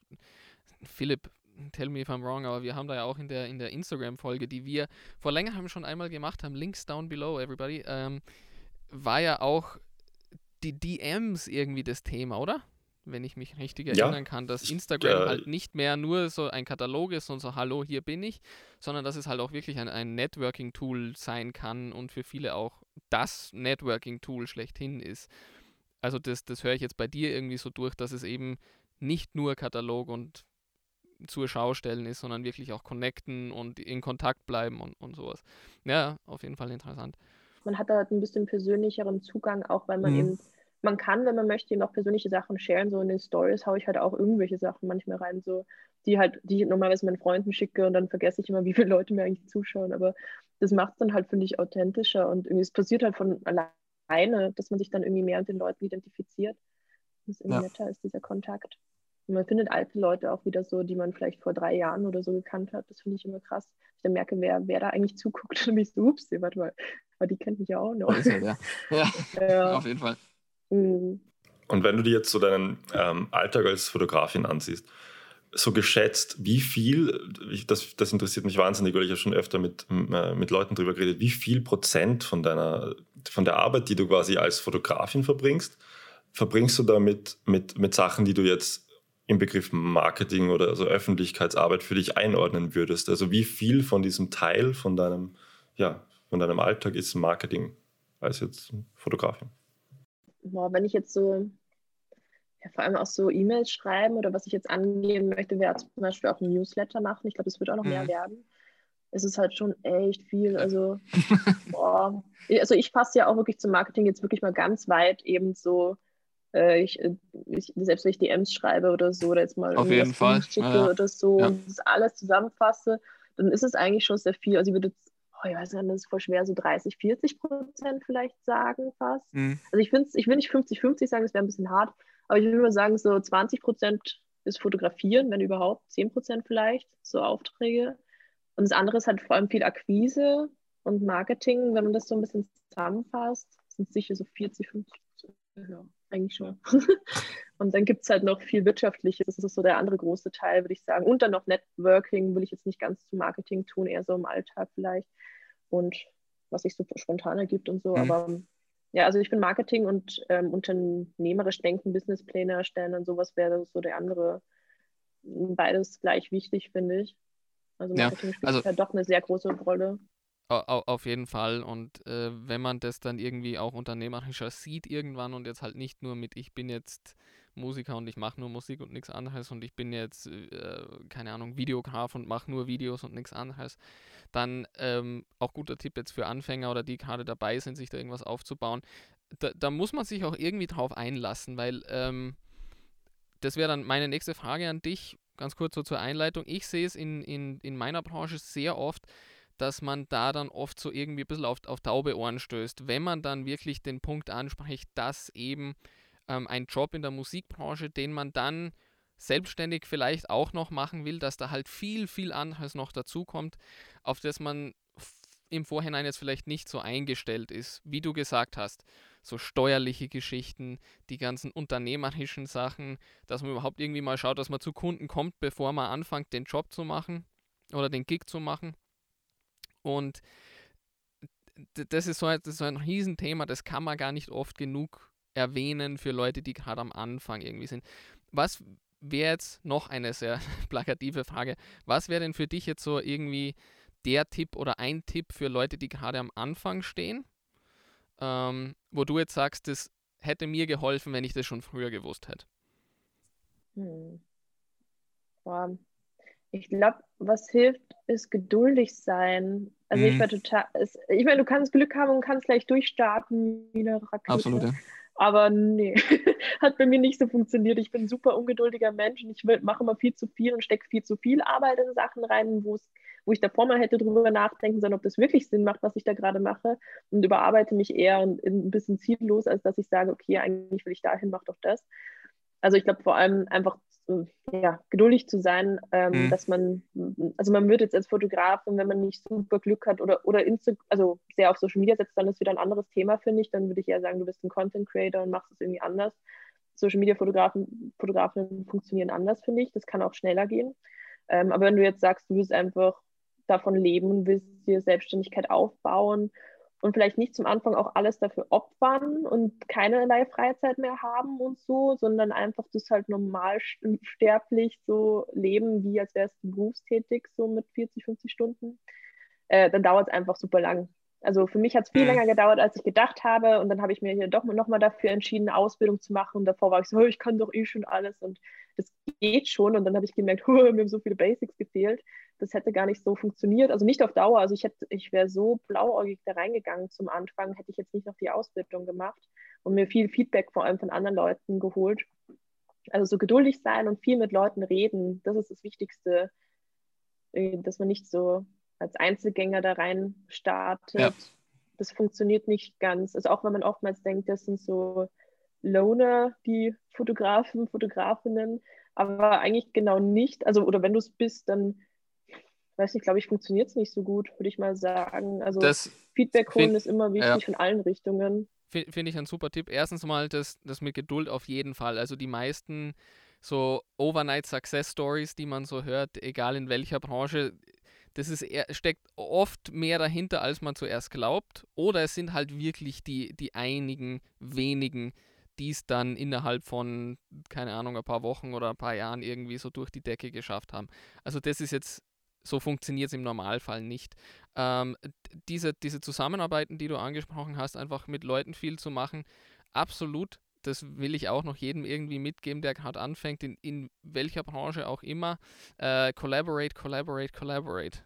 Philipp, tell me if I'm wrong, aber wir haben da ja auch in der, in der Instagram-Folge, die wir vor längerem schon einmal gemacht haben, Links down below, everybody, ähm, war ja auch die DMs irgendwie das Thema, oder? Wenn ich mich richtig erinnern ja, kann, dass Instagram äh, halt nicht mehr nur so ein Katalog ist und so, hallo, hier bin ich, sondern dass es halt auch wirklich ein, ein Networking-Tool sein kann und für viele auch das Networking-Tool schlechthin ist. Also das, das höre ich jetzt bei dir irgendwie so durch, dass es eben nicht nur Katalog und zur Schau stellen ist, sondern wirklich auch connecten und in Kontakt bleiben und, und sowas. Ja, auf jeden Fall interessant. Man hat da halt ein bisschen persönlicheren Zugang, auch weil man mhm. eben man kann, wenn man möchte, eben auch persönliche Sachen sharen. So in den Stories haue ich halt auch irgendwelche Sachen manchmal rein, so die halt, die ich normalerweise meinen Freunden schicke und dann vergesse ich immer, wie viele Leute mir eigentlich zuschauen. Aber das macht es dann halt, finde ich, authentischer und irgendwie, es passiert halt von alleine, dass man sich dann irgendwie mehr mit den Leuten identifiziert. Das irgendwie ja. netter ist, dieser Kontakt. Und man findet alte Leute auch wieder so, die man vielleicht vor drei Jahren oder so gekannt hat. Das finde ich immer krass. Ich dann merke, wer, wer da eigentlich zuguckt. Und bin ich so, ups, warte mal, aber die kennt mich ja auch noch. Ja, ja. ja. auf jeden Fall. Mhm. Und wenn du dir jetzt so deinen ähm, Alltag als Fotografin ansiehst, so geschätzt, wie viel, das, das interessiert mich wahnsinnig, weil ich ja schon öfter mit, äh, mit Leuten darüber geredet, wie viel Prozent von deiner, von der Arbeit, die du quasi als Fotografin verbringst, verbringst du damit mit, mit Sachen, die du jetzt im Begriff Marketing oder also Öffentlichkeitsarbeit für dich einordnen würdest? Also wie viel von diesem Teil von deinem, ja, von deinem Alltag ist Marketing als jetzt Fotografin? Boah, wenn ich jetzt so, ja, vor allem auch so E-Mails schreiben oder was ich jetzt angehen möchte, wäre zum Beispiel auch ein Newsletter machen. Ich glaube, es wird auch noch mhm. mehr werden. Es ist halt schon echt viel. Also, boah. Also ich passe ja auch wirklich zum Marketing jetzt wirklich mal ganz weit eben so. Äh, ich, äh, ich, selbst wenn ich DMs schreibe oder so, oder jetzt mal Auf jeden Fall. schicke ja, ja. oder so ja. und das alles zusammenfasse, dann ist es eigentlich schon sehr viel. Also ich würde jetzt oh, ich weiß nicht, das ist voll schwer, so 30, 40 Prozent vielleicht sagen fast. Mhm. Also ich, find's, ich will nicht 50, 50 sagen, das wäre ein bisschen hart, aber ich würde mal sagen, so 20 Prozent ist Fotografieren, wenn überhaupt, 10 Prozent vielleicht, so Aufträge. Und das andere ist halt vor allem viel Akquise und Marketing, wenn man das so ein bisschen zusammenfasst, sind sicher so 40, 50 Prozent. Ja, eigentlich schon. und dann gibt es halt noch viel Wirtschaftliches, das ist so der andere große Teil, würde ich sagen. Und dann noch Networking, will ich jetzt nicht ganz zu Marketing tun, eher so im Alltag vielleicht und was sich so spontan ergibt und so. Mhm. Aber ja, also ich bin Marketing und ähm, unternehmerisch denken, Businesspläne erstellen und sowas wäre so der andere. Beides gleich wichtig, finde ich. Also Marketing ja, spielt also, ja doch eine sehr große Rolle. Auf jeden Fall. Und äh, wenn man das dann irgendwie auch unternehmerischer sieht irgendwann und jetzt halt nicht nur mit, ich bin jetzt Musiker und ich mache nur Musik und nichts anderes und ich bin jetzt, äh, keine Ahnung, Videograf und mache nur Videos und nichts anderes, dann ähm, auch guter Tipp jetzt für Anfänger oder die gerade dabei sind, sich da irgendwas aufzubauen. Da, da muss man sich auch irgendwie drauf einlassen, weil ähm, das wäre dann meine nächste Frage an dich, ganz kurz so zur Einleitung. Ich sehe es in, in, in meiner Branche sehr oft, dass man da dann oft so irgendwie ein bisschen auf, auf taube Ohren stößt, wenn man dann wirklich den Punkt anspricht, dass eben ähm, ein Job in der Musikbranche, den man dann selbstständig vielleicht auch noch machen will, dass da halt viel, viel anderes noch dazukommt, auf das man im Vorhinein jetzt vielleicht nicht so eingestellt ist, wie du gesagt hast. So steuerliche Geschichten, die ganzen unternehmerischen Sachen, dass man überhaupt irgendwie mal schaut, dass man zu Kunden kommt, bevor man anfängt, den Job zu machen oder den Gig zu machen. Und das ist so ein, das ist so ein Riesenthema, das kann man gar nicht oft genug erwähnen für Leute, die gerade am Anfang irgendwie sind. Was wäre jetzt noch eine sehr plakative Frage? Was wäre denn für dich jetzt so irgendwie der Tipp oder ein Tipp für Leute, die gerade am Anfang stehen, ähm, wo du jetzt sagst, das hätte mir geholfen, wenn ich das schon früher gewusst hätte? Hm. Ich glaube, was hilft, ist geduldig sein. Also mhm. ich war total, ich meine, du kannst Glück haben und kannst gleich durchstarten wie eine Rakete. Absolut, ja. Aber nee, hat bei mir nicht so funktioniert. Ich bin ein super ungeduldiger Mensch und ich mache immer viel zu viel und stecke viel zu viel Arbeit in Sachen rein, wo ich davor mal hätte drüber nachdenken sollen, ob das wirklich Sinn macht, was ich da gerade mache und überarbeite mich eher ein bisschen ziellos, als dass ich sage, okay, eigentlich will ich dahin, mach doch das. Also ich glaube vor allem einfach ja, geduldig zu sein, ähm, mhm. dass man, also man wird jetzt als Fotograf, wenn man nicht super Glück hat oder, oder Insta also sehr auf Social Media setzt, dann ist wieder ein anderes Thema, finde ich. Dann würde ich eher sagen, du bist ein Content Creator und machst es irgendwie anders. Social Media Fotografen, Fotografen funktionieren anders, finde ich. Das kann auch schneller gehen. Ähm, aber wenn du jetzt sagst, du willst einfach davon leben, willst dir Selbstständigkeit aufbauen und vielleicht nicht zum Anfang auch alles dafür opfern und keinerlei Freizeit mehr haben und so, sondern einfach das halt normal sterblich so leben, wie als wärst du berufstätig, so mit 40, 50 Stunden, äh, dann dauert es einfach super lang. Also für mich hat es viel mhm. länger gedauert, als ich gedacht habe. Und dann habe ich mir hier doch nochmal dafür entschieden, eine Ausbildung zu machen. Und davor war ich so, ich kann doch eh schon alles und das geht schon. Und dann habe ich gemerkt, mir haben so viele Basics gefehlt. Das hätte gar nicht so funktioniert. Also nicht auf Dauer. Also ich hätte, ich wäre so blauäugig da reingegangen zum Anfang, hätte ich jetzt nicht noch die Ausbildung gemacht und mir viel Feedback vor allem von anderen Leuten geholt. Also so geduldig sein und viel mit Leuten reden, das ist das Wichtigste, äh, dass man nicht so als Einzelgänger da rein startet. Ja. Das funktioniert nicht ganz. Also auch wenn man oftmals denkt, das sind so Loner, die Fotografen, Fotografinnen, aber eigentlich genau nicht. Also, oder wenn du es bist, dann weiß nicht, glaube ich, funktioniert es nicht so gut, würde ich mal sagen. Also das Feedback holen ist immer wichtig ja. von allen Richtungen. Finde ich ein super Tipp. Erstens mal das, das mit Geduld auf jeden Fall. Also die meisten so Overnight Success Stories, die man so hört, egal in welcher Branche, das ist eher, steckt oft mehr dahinter, als man zuerst glaubt. Oder es sind halt wirklich die, die einigen wenigen, die es dann innerhalb von, keine Ahnung, ein paar Wochen oder ein paar Jahren irgendwie so durch die Decke geschafft haben. Also das ist jetzt, so funktioniert es im Normalfall nicht. Ähm, diese, diese Zusammenarbeiten, die du angesprochen hast, einfach mit Leuten viel zu machen, absolut das will ich auch noch jedem irgendwie mitgeben, der gerade anfängt, in, in welcher Branche auch immer. Äh, collaborate, collaborate, collaborate.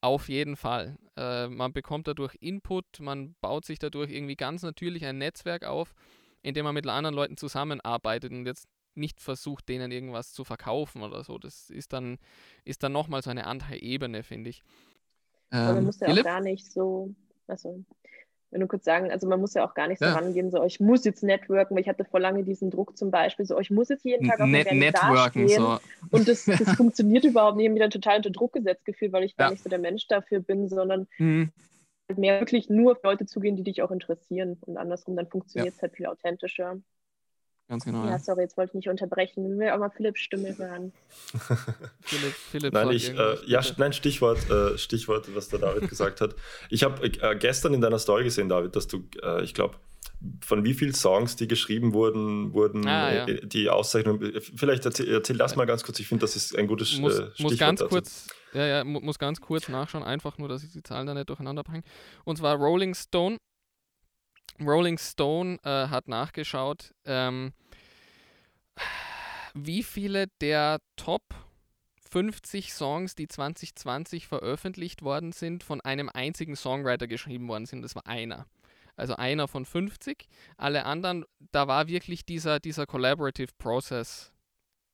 Auf jeden Fall. Äh, man bekommt dadurch Input, man baut sich dadurch irgendwie ganz natürlich ein Netzwerk auf, in dem man mit anderen Leuten zusammenarbeitet und jetzt nicht versucht, denen irgendwas zu verkaufen oder so. Das ist dann, ist dann nochmal so eine andere Ebene, finde ich. Ähm, Aber man muss ja auch gar nicht so. Also, wenn du kurz sagen, also man muss ja auch gar nicht so ja. rangehen, so ich muss jetzt networken, weil ich hatte vor lange diesen Druck zum Beispiel, so ich muss jetzt jeden Tag auf Net Networken. So. Und das, das funktioniert überhaupt nicht. Ich habe mich dann total unter Druck gesetzt gefühlt, weil ich ja. gar nicht so der Mensch dafür bin, sondern mhm. mehr wirklich nur auf Leute zugehen, die dich auch interessieren. Und andersrum, dann funktioniert es ja. halt viel authentischer. Ganz genau. Ja, sorry, jetzt wollte ich nicht unterbrechen. Ich will auch mal Philipps Stimme hören. Philipp, Philipp nein, ich, äh, ja, nein, Stichwort, äh, Stichwort, was der David gesagt hat. Ich habe äh, gestern in deiner Story gesehen, David, dass du, äh, ich glaube, von wie vielen Songs, die geschrieben wurden, wurden Ah, ja. äh, die Auszeichnung. Vielleicht erzähl, erzähl das mal ganz kurz. Ich finde, das ist ein gutes muss, äh, Stichwort muss ganz dazu. kurz, ja, ja, mu muss ganz kurz nachschauen, einfach nur, dass ich die Zahlen da nicht durcheinander bringe. Und zwar Rolling Stone. Rolling Stone äh, hat nachgeschaut, ähm, wie viele der Top 50 Songs, die 2020 veröffentlicht worden sind, von einem einzigen Songwriter geschrieben worden sind. Das war einer. Also einer von 50. Alle anderen, da war wirklich dieser, dieser Collaborative Process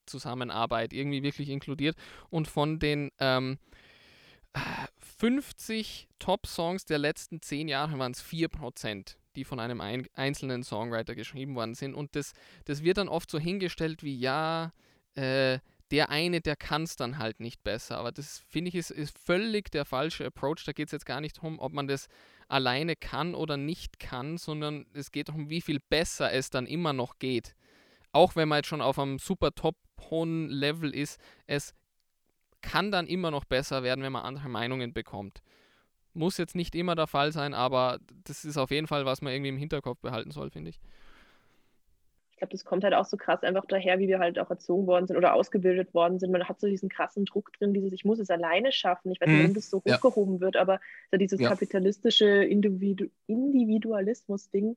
Zusammenarbeit irgendwie wirklich inkludiert. Und von den ähm, 50 Top-Songs der letzten 10 Jahre waren es 4%, die von einem ein einzelnen Songwriter geschrieben worden sind. Und das, das wird dann oft so hingestellt wie, ja, äh, der eine, der kann es dann halt nicht besser. Aber das finde ich ist, ist völlig der falsche Approach. Da geht es jetzt gar nicht darum, ob man das alleine kann oder nicht kann, sondern es geht darum, wie viel besser es dann immer noch geht. Auch wenn man jetzt schon auf einem super top hohen Level ist, es kann dann immer noch besser werden, wenn man andere Meinungen bekommt. Muss jetzt nicht immer der Fall sein, aber das ist auf jeden Fall, was man irgendwie im Hinterkopf behalten soll, finde ich. Ich glaube, das kommt halt auch so krass einfach daher, wie wir halt auch erzogen worden sind oder ausgebildet worden sind. Man hat so diesen krassen Druck drin, dieses, ich muss es alleine schaffen. Ich weiß nicht, Mhm. warum das so Ja. hochgehoben wird, aber so dieses Ja. kapitalistische Individu Individualismus-Ding,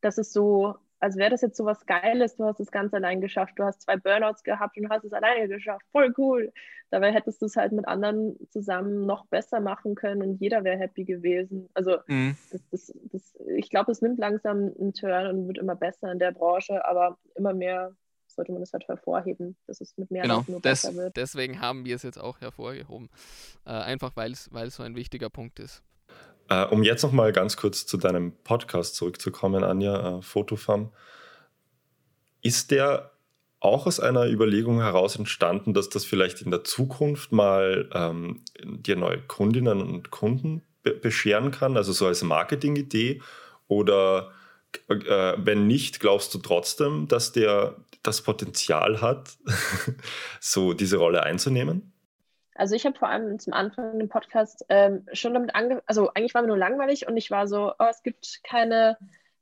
das ist so, als wäre das jetzt so was Geiles, du hast es ganz allein geschafft, du hast zwei Burnouts gehabt und du hast es alleine geschafft, voll cool. Dabei hättest du es halt mit anderen zusammen noch besser machen können und jeder wäre happy gewesen. Also Mhm. das, das, das, ich glaube, es nimmt langsam einen Turn und wird immer besser in der Branche, aber immer mehr sollte man es halt hervorheben, dass es mit mehr Genau, nur das- besser wird. Deswegen haben wir es jetzt auch hervorgehoben. Äh, einfach weil es so ein wichtiger Punkt ist. Äh, um jetzt noch mal ganz kurz zu deinem Podcast zurückzukommen, Anja, äh, Fotofarm. Ist der auch aus einer Überlegung heraus entstanden, dass das vielleicht in der Zukunft mal ähm, dir neue Kundinnen und Kunden be bescheren kann, also so als Marketingidee? Oder äh, wenn nicht, glaubst du trotzdem, dass der das Potenzial hat, so diese Rolle einzunehmen? Also ich habe vor allem zum Anfang im Podcast ähm, schon damit angefangen, also eigentlich war mir nur langweilig und ich war so, oh, es gibt keine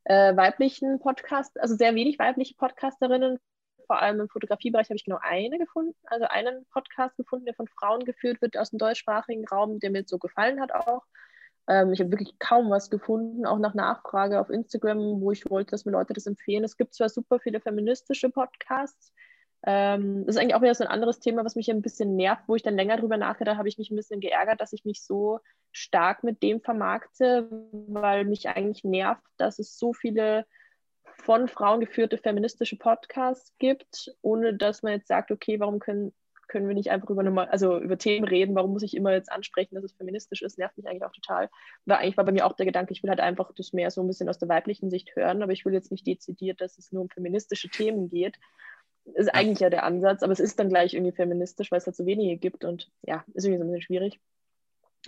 äh, weiblichen Podcasts, also sehr wenig weibliche Podcasterinnen. Vor allem im Fotografiebereich habe ich genau eine gefunden, also einen Podcast gefunden, der von Frauen geführt wird aus dem deutschsprachigen Raum, der mir jetzt so gefallen hat auch. Ähm, ich habe wirklich kaum was gefunden, auch nach Nachfrage auf Instagram, wo ich wollte, dass mir Leute das empfehlen. Es gibt zwar super viele feministische Podcasts, ähm, das ist eigentlich auch wieder so ein anderes Thema, was mich ein bisschen nervt, wo ich dann länger drüber nachgedacht habe, ich mich ein bisschen geärgert, dass ich mich so stark mit dem vermarkte, weil mich eigentlich nervt, dass es so viele von Frauen geführte feministische Podcasts gibt, ohne dass man jetzt sagt, okay, warum können, können wir nicht einfach über, eine, also über Themen reden, warum muss ich immer jetzt ansprechen, dass es feministisch ist, nervt mich eigentlich auch total. Weil eigentlich war bei mir auch der Gedanke, ich will halt einfach das mehr so ein bisschen aus der weiblichen Sicht hören, aber ich will jetzt nicht dezidiert, dass es nur um feministische Themen geht ist Ja. eigentlich ja der Ansatz, aber es ist dann gleich irgendwie feministisch, weil es halt so wenige gibt und ja, ist irgendwie so ein bisschen schwierig.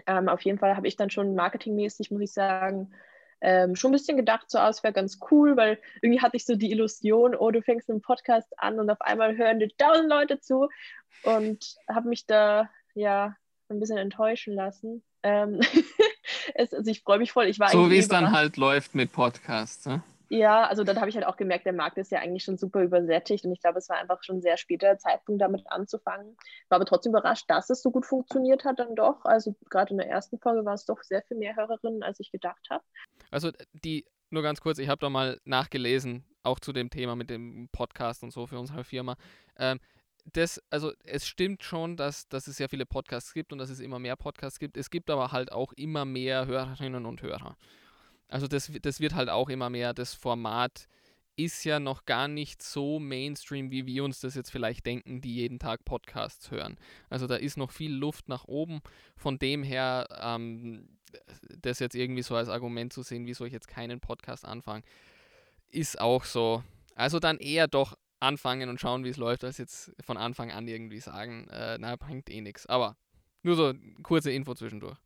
Ähm, auf jeden Fall habe ich dann schon marketingmäßig, muss ich sagen, ähm, schon ein bisschen gedacht, so, ah, es wäre ganz cool, weil irgendwie hatte ich so die Illusion, oh, du fängst einen Podcast an und auf einmal hören dir tausend Leute zu und habe mich da ja ein bisschen enttäuschen lassen. Ähm, es, also ich freue mich voll. Ich war So wie es dann halt läuft mit Podcasts. Ne? Ja, also dann habe ich halt auch gemerkt, der Markt ist ja eigentlich schon super übersättigt und ich glaube, es war einfach schon ein sehr später Zeitpunkt, damit anzufangen. War aber trotzdem überrascht, dass es so gut funktioniert hat dann doch. Also gerade in der ersten Folge war es doch sehr viel mehr Hörerinnen, als ich gedacht habe. Also die, nur ganz kurz, ich habe da mal nachgelesen, auch zu dem Thema mit dem Podcast und so für unsere Firma. Ähm, das, also es stimmt schon, dass, dass es sehr viele Podcasts gibt und dass es immer mehr Podcasts gibt. Es gibt aber halt auch immer mehr Hörerinnen und Hörer. Also das, das wird halt auch immer mehr. Das Format ist ja noch gar nicht so Mainstream, wie wir uns das jetzt vielleicht denken, die jeden Tag Podcasts hören. Also da ist noch viel Luft nach oben. Von dem her, ähm, das jetzt irgendwie so als Argument zu sehen, wieso ich jetzt keinen Podcast anfange, ist auch so. Also dann eher doch anfangen und schauen, wie es läuft, als jetzt von Anfang an irgendwie sagen, äh, na, bringt eh nichts. Aber nur so kurze Info zwischendurch.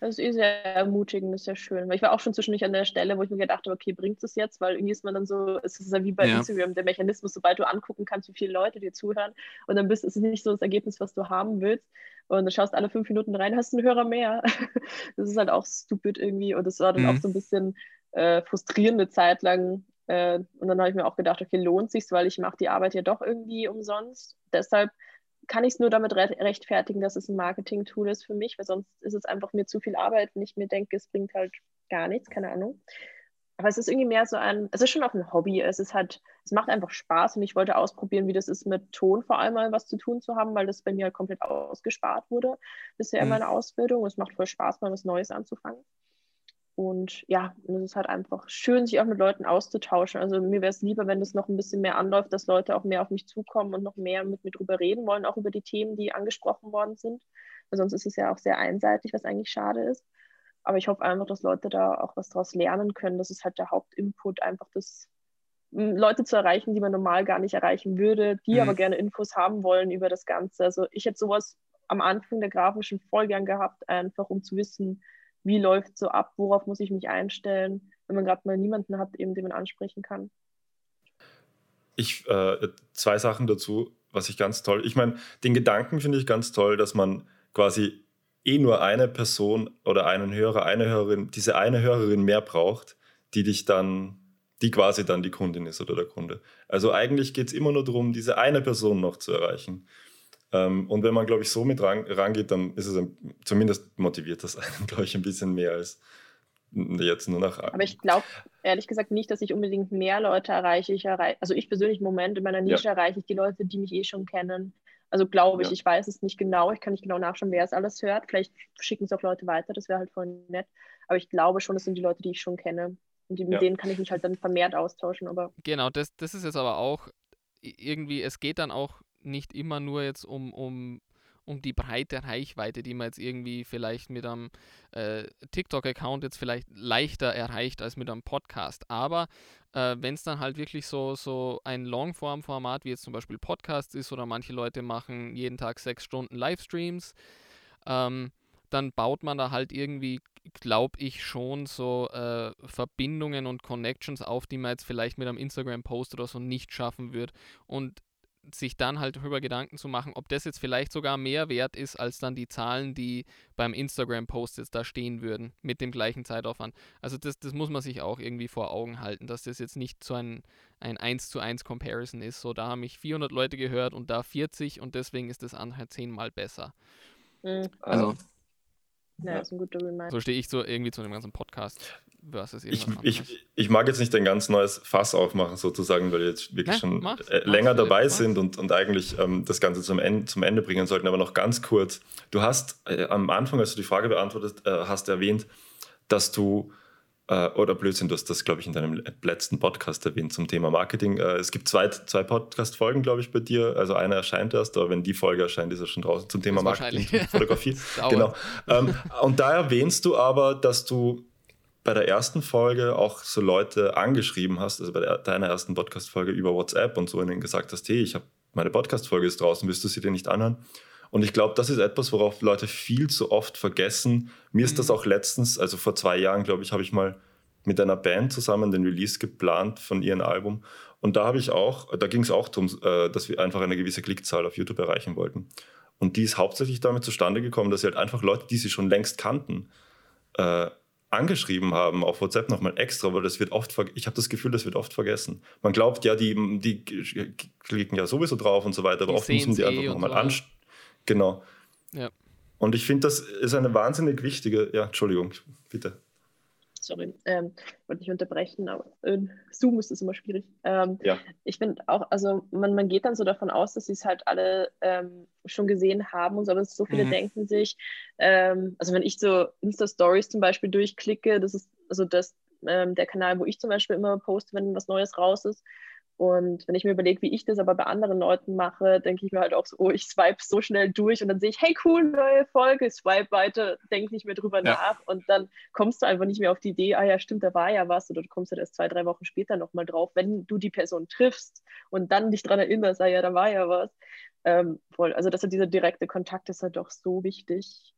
Das ist eh sehr ermutigend, das ist ja schön. Weil ich war auch schon zwischendurch an der Stelle, wo ich mir gedacht habe, okay, bringt es jetzt? Weil irgendwie ist man dann so, es ist ja wie bei Ja. Instagram, der Mechanismus, sobald du angucken kannst, wie viele Leute dir zuhören und dann bist ist es nicht so das Ergebnis, was du haben willst. Und du schaust alle fünf Minuten rein, hast einen Hörer mehr. Das ist halt auch stupid irgendwie. Und das war dann Mhm. auch so ein bisschen äh, frustrierende Zeit lang. Äh, und dann habe ich mir auch gedacht, okay, lohnt sich weil ich mache die Arbeit ja doch irgendwie umsonst. Deshalb kann ich es nur damit re rechtfertigen, dass es ein Marketing-Tool ist für mich, weil sonst ist es einfach mir zu viel Arbeit und ich mir denke, es bringt halt gar nichts, keine Ahnung. Aber es ist irgendwie mehr so ein, es ist schon auch ein Hobby. Es ist halt, es macht einfach Spaß und ich wollte ausprobieren, wie das ist, mit Ton vor allem mal was zu tun zu haben, weil das bei mir halt komplett ausgespart wurde bisher in mhm. meiner Ausbildung. Es macht voll Spaß, mal was Neues anzufangen. Und ja, es ist halt einfach schön, sich auch mit Leuten auszutauschen. Also mir wäre es lieber, wenn das noch ein bisschen mehr anläuft, dass Leute auch mehr auf mich zukommen und noch mehr mit mir drüber reden wollen, auch über die Themen, die angesprochen worden sind. Weil sonst ist es ja auch sehr einseitig, was eigentlich schade ist. Aber ich hoffe einfach, dass Leute da auch was daraus lernen können. Das ist halt der Hauptinput, einfach das Leute zu erreichen, die man normal gar nicht erreichen würde, die mhm. aber gerne Infos haben wollen über das Ganze. Also ich hätte sowas am Anfang der grafischen voll gern gehabt, einfach um zu wissen, wie läuft so ab, worauf muss ich mich einstellen, wenn man gerade mal niemanden hat, eben den man ansprechen kann. Ich äh, zwei Sachen dazu, was ich ganz toll. Ich meine, den Gedanken finde ich ganz toll, dass man quasi eh nur eine Person oder einen Hörer, eine Hörerin, diese eine Hörerin mehr braucht, die dich dann, die quasi dann die Kundin ist oder der Kunde. Also eigentlich geht es immer nur darum, diese eine Person noch zu erreichen. Ähm, und wenn man, glaube ich, so mit ran, rangeht, dann ist es ein, zumindest motiviert das einen, glaube ich, ein bisschen mehr als jetzt nur nach. Aber ich glaube ehrlich gesagt nicht, dass ich unbedingt mehr Leute erreiche. Ich erreiche also ich persönlich im Moment in meiner Nische ja. erreiche ich die Leute, die mich eh schon kennen. Also glaube ich, ja. ich weiß es nicht genau, ich kann nicht genau nachschauen, wer es alles hört. Vielleicht schicken es auch Leute weiter, das wäre halt voll nett. Aber ich glaube schon, das sind die Leute, die ich schon kenne. Und mit ja. denen kann ich mich halt dann vermehrt austauschen. Aber genau, das, das ist jetzt aber auch irgendwie, es geht dann auch nicht immer nur jetzt um, um um die breite Reichweite, die man jetzt irgendwie vielleicht mit einem äh, TikTok-Account jetzt vielleicht leichter erreicht als mit einem Podcast. Aber äh, wenn es dann halt wirklich so, so ein Longform-Format wie jetzt zum Beispiel Podcast ist oder manche Leute machen jeden Tag sechs Stunden Livestreams, ähm, dann baut man da halt irgendwie, glaube ich, schon so äh, Verbindungen und Connections auf, die man jetzt vielleicht mit einem Instagram-Post oder so nicht schaffen wird. Und sich dann halt darüber Gedanken zu machen, ob das jetzt vielleicht sogar mehr wert ist, als dann die Zahlen, die beim Instagram-Post jetzt da stehen würden, mit dem gleichen Zeitaufwand. Also das, das muss man sich auch irgendwie vor Augen halten, dass das jetzt nicht so ein, ein 1 zu 1 Comparison ist. So, da haben mich 400 Leute gehört und da 40 und deswegen ist das andere zehnmal besser. Mhm. Also, ja, ist ein guter Reminder. So stehe ich so irgendwie zu dem ganzen Podcast versus ich, ich, ich, mag jetzt nicht ein ganz neues Fass aufmachen, sozusagen, weil wir jetzt wirklich ne? schon mach's, äh, länger mach's, dabei mach's. sind und, und eigentlich ähm, das Ganze zum Ende, zum Ende bringen sollten. Aber noch ganz kurz. Du hast äh, am Anfang, als du die Frage beantwortet äh, hast, erwähnt, dass du äh, oder Blödsinn, du hast das, glaube ich, in deinem letzten Podcast erwähnt zum Thema Marketing. Äh, es gibt zwei, zwei Podcast-Folgen, glaube ich, bei dir. Also eine erscheint erst, aber wenn die Folge erscheint, ist er schon draußen zum Thema Marketing, Fotografie. genau. Ähm, und da erwähnst du aber, dass du bei der ersten Folge auch so Leute angeschrieben hast, also bei der, deiner ersten Podcast-Folge über WhatsApp und so ihnen gesagt hast, hey, ich habe meine Podcast-Folge ist draußen, willst du sie dir nicht anhören? Und ich glaube, das ist etwas, worauf Leute viel zu oft vergessen. Mir ist das mhm. auch letztens, also vor zwei Jahren, glaube ich, habe ich mal mit einer Band zusammen den Release geplant von ihrem Album. Und da habe ich auch, da ging es auch darum, äh, dass wir einfach eine gewisse Klickzahl auf YouTube erreichen wollten. Und die ist hauptsächlich damit zustande gekommen, dass sie halt einfach Leute, die sie schon längst kannten, äh, angeschrieben haben auf WhatsApp nochmal extra, weil das wird oft, ich habe das Gefühl, das wird oft vergessen. Man glaubt ja, die, die klicken ja sowieso drauf und so weiter, aber die oft müssen die einfach nochmal anschauen. Genau. Ja. Und ich finde, das ist eine wahnsinnig wichtige, ja, Entschuldigung, bitte sorry, ähm, wollte nicht unterbrechen, aber in Zoom ist das immer schwierig. Ähm, ja. Ich finde auch, also man, man geht dann so davon aus, dass sie es halt alle ähm, schon gesehen haben und so, aber so viele mhm. denken sich, ähm, also wenn ich so Insta-Stories zum Beispiel durchklicke, das ist also das, ähm, der Kanal, wo ich zum Beispiel immer poste, wenn was Neues raus ist, und wenn ich mir überlege, wie ich das aber bei anderen Leuten mache, denke ich mir halt auch so, oh, ich swipe so schnell durch und dann sehe ich, hey cool, neue Folge, swipe weiter, denke nicht mehr drüber ja. nach und dann kommst du einfach nicht mehr auf die Idee, ah ja, stimmt, da war ja was oder du kommst halt erst zwei, drei Wochen später nochmal drauf, wenn du die Person triffst und dann dich daran erinnerst, ah ja, da war ja was. Ähm, voll. Also, dass dieser direkte Kontakt ist halt doch so wichtig.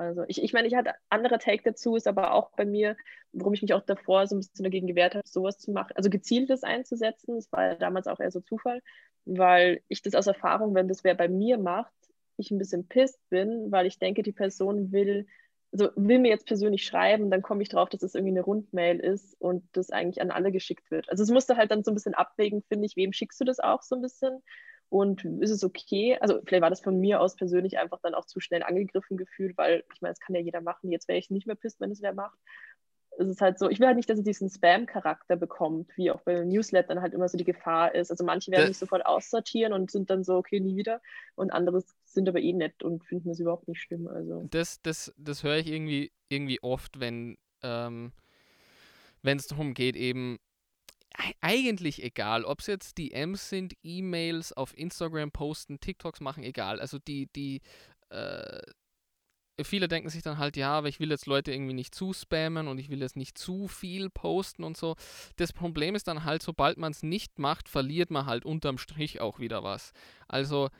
Also ich, ich meine, ich hatte andere Take dazu, ist aber auch bei mir, warum ich mich auch davor so ein bisschen dagegen gewehrt habe, sowas zu machen, also gezieltes einzusetzen. Das war ja damals auch eher so Zufall, weil ich das aus Erfahrung, wenn das wer bei mir macht, ich ein bisschen pisst bin, weil ich denke, die Person will also will mir jetzt persönlich schreiben, dann komme ich drauf, dass es das irgendwie eine Rundmail ist und das eigentlich an alle geschickt wird. Also es musste halt dann so ein bisschen abwägen, finde ich, wem schickst du das auch so ein bisschen und ist es okay? Also vielleicht war das von mir aus persönlich einfach dann auch zu schnell angegriffen gefühlt, weil ich meine, das kann ja jeder machen. Jetzt wäre ich nicht mehr pisst, wenn es wer macht es ist halt so, ich will halt nicht, dass es diesen Spam-Charakter bekommt, wie auch bei Newslettern halt immer so die Gefahr ist. Also manche werden mich sofort aussortieren und sind dann so, okay, nie wieder. Und andere sind aber eh nett und finden es überhaupt nicht schlimm. Also. Das, das, das höre ich irgendwie, irgendwie oft, wenn ähm, es darum geht, eben eigentlich egal, ob es jetzt DMs sind, E-Mails, auf Instagram posten, TikToks machen, egal. Also die, die äh, viele denken sich dann halt, ja, aber ich will jetzt Leute irgendwie nicht zu spammen und ich will jetzt nicht zu viel posten und so. Das Problem ist dann halt, sobald man es nicht macht, verliert man halt unterm Strich auch wieder was. Also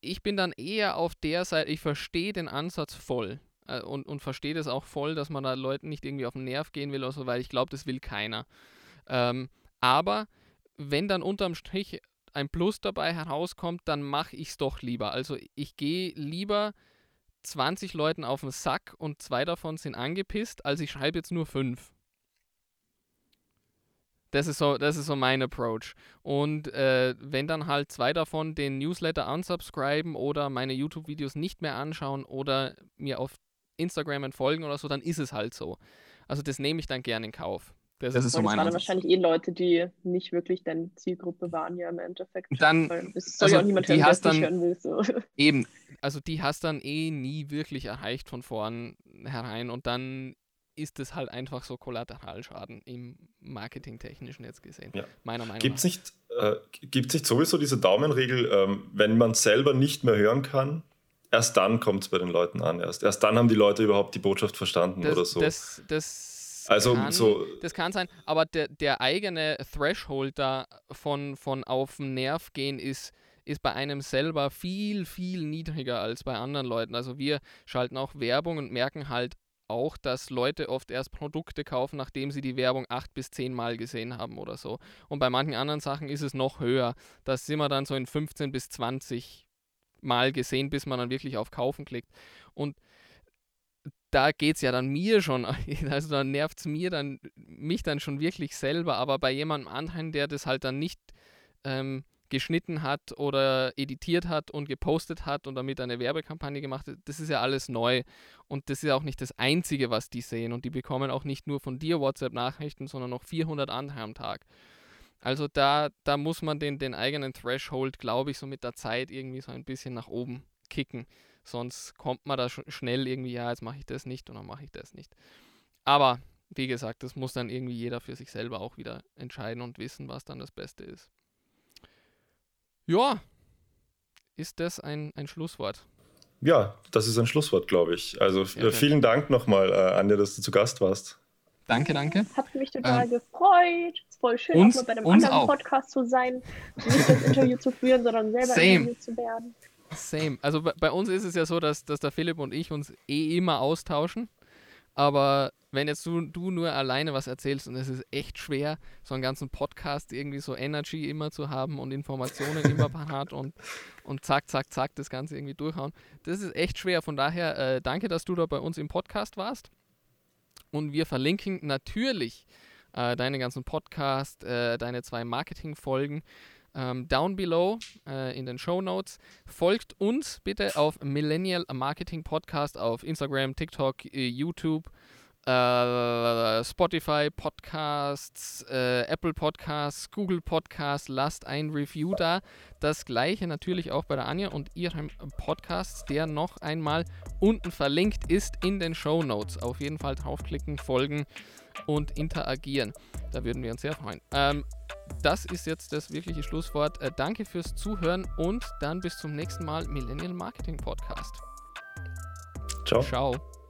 ich bin dann eher auf der Seite, ich verstehe den Ansatz voll äh, und, und verstehe das auch voll, dass man da Leuten nicht irgendwie auf den Nerv gehen will oder so, weil ich glaube, das will keiner. Ähm, aber wenn dann unterm Strich ein Plus dabei herauskommt, dann mache ich es doch lieber. Also ich gehe lieber 20 Leuten auf den Sack und zwei davon sind angepisst, als ich schreibe jetzt nur fünf. Das ist so, das ist so mein Approach. Und äh, wenn dann halt zwei davon den Newsletter unsubscriben oder meine YouTube-Videos nicht mehr anschauen oder mir auf Instagram entfolgen oder so, dann ist es halt so. Also das nehme ich dann gerne in Kauf. Das, das ist so mein Das waren wahrscheinlich eh Leute, die nicht wirklich deine Zielgruppe waren, ja im Endeffekt. Dann, es soll also ja auch niemand hören, der hören will. So. Eben, also die hast dann eh nie wirklich erreicht von vornherein und dann ist es halt einfach so Kollateralschaden im Marketingtechnischen jetzt gesehen. Ja. Meiner Meinung gibt's nach. Nicht, äh, Gibt es nicht sowieso diese Daumenregel, ähm, wenn man selber nicht mehr hören kann, erst dann kommt es bei den Leuten an. Erst, erst dann haben die Leute überhaupt die Botschaft verstanden das, oder so. Das, das also kann, so. Das kann sein, aber der, der eigene Threshold da von, von auf den Nerv gehen ist, ist bei einem selber viel, viel niedriger als bei anderen Leuten. Also wir schalten auch Werbung und merken halt auch, dass Leute oft erst Produkte kaufen, nachdem sie die Werbung acht bis zehn Mal gesehen haben oder so. Und bei manchen anderen Sachen ist es noch höher. Da sind wir dann so in 15 bis 20 Mal gesehen, bis man dann wirklich auf Kaufen klickt. Und da geht es ja dann mir schon, also da nervt es mir dann, mich dann schon wirklich selber, aber bei jemandem anderen, der das halt dann nicht ähm, geschnitten hat oder editiert hat und gepostet hat und damit eine Werbekampagne gemacht hat, das ist ja alles neu und das ist ja auch nicht das Einzige, was die sehen und die bekommen auch nicht nur von dir WhatsApp-Nachrichten, sondern noch 400 andere am Tag. Also da, da muss man den, den eigenen Threshold, glaube ich, so mit der Zeit irgendwie so ein bisschen nach oben kicken. Sonst kommt man da sch schnell irgendwie, ja, jetzt mache ich das nicht und dann mache ich das nicht. Aber wie gesagt, das muss dann irgendwie jeder für sich selber auch wieder entscheiden und wissen, was dann das Beste ist. Ja, ist das ein, ein Schlusswort? Ja, das ist ein Schlusswort, glaube ich. Also ja, vielen Dank nochmal, äh, Anja, dass du zu Gast warst. Danke, danke. Hat mich total ähm, gefreut. Ist voll schön, uns, auch mal bei einem anderen auch. Podcast zu sein. Nicht das Interview zu führen, sondern selber Same. interviewt zu werden. Same. Also bei, uns ist es ja so, dass, dass der Philipp und ich uns eh immer austauschen. Aber wenn jetzt du, du nur alleine was erzählst und es ist echt schwer, so einen ganzen Podcast irgendwie so Energy immer zu haben und Informationen immer parat und, und zack, zack, zack, das Ganze irgendwie durchhauen. Das ist echt schwer. Von daher äh, danke, dass du da bei uns im Podcast warst. Und wir verlinken natürlich äh, deine ganzen Podcasts, äh, deine zwei Marketing-Folgen ähm, down below äh, in den Show Notes. Folgt uns bitte auf Millennial Marketing Podcast auf Instagram, TikTok, äh, YouTube. Uh, Spotify Podcasts, uh, Apple Podcasts, Google Podcasts, lasst ein Review da. Das gleiche natürlich auch bei der Anja und ihrem Podcast, der noch einmal unten verlinkt ist in den Show Notes. Auf jeden Fall draufklicken, folgen und interagieren. Da würden wir uns sehr freuen. Ähm, das ist jetzt das wirkliche Schlusswort. Äh, danke fürs Zuhören und dann bis zum nächsten Mal Millennial Marketing Podcast. Ciao. Ciao.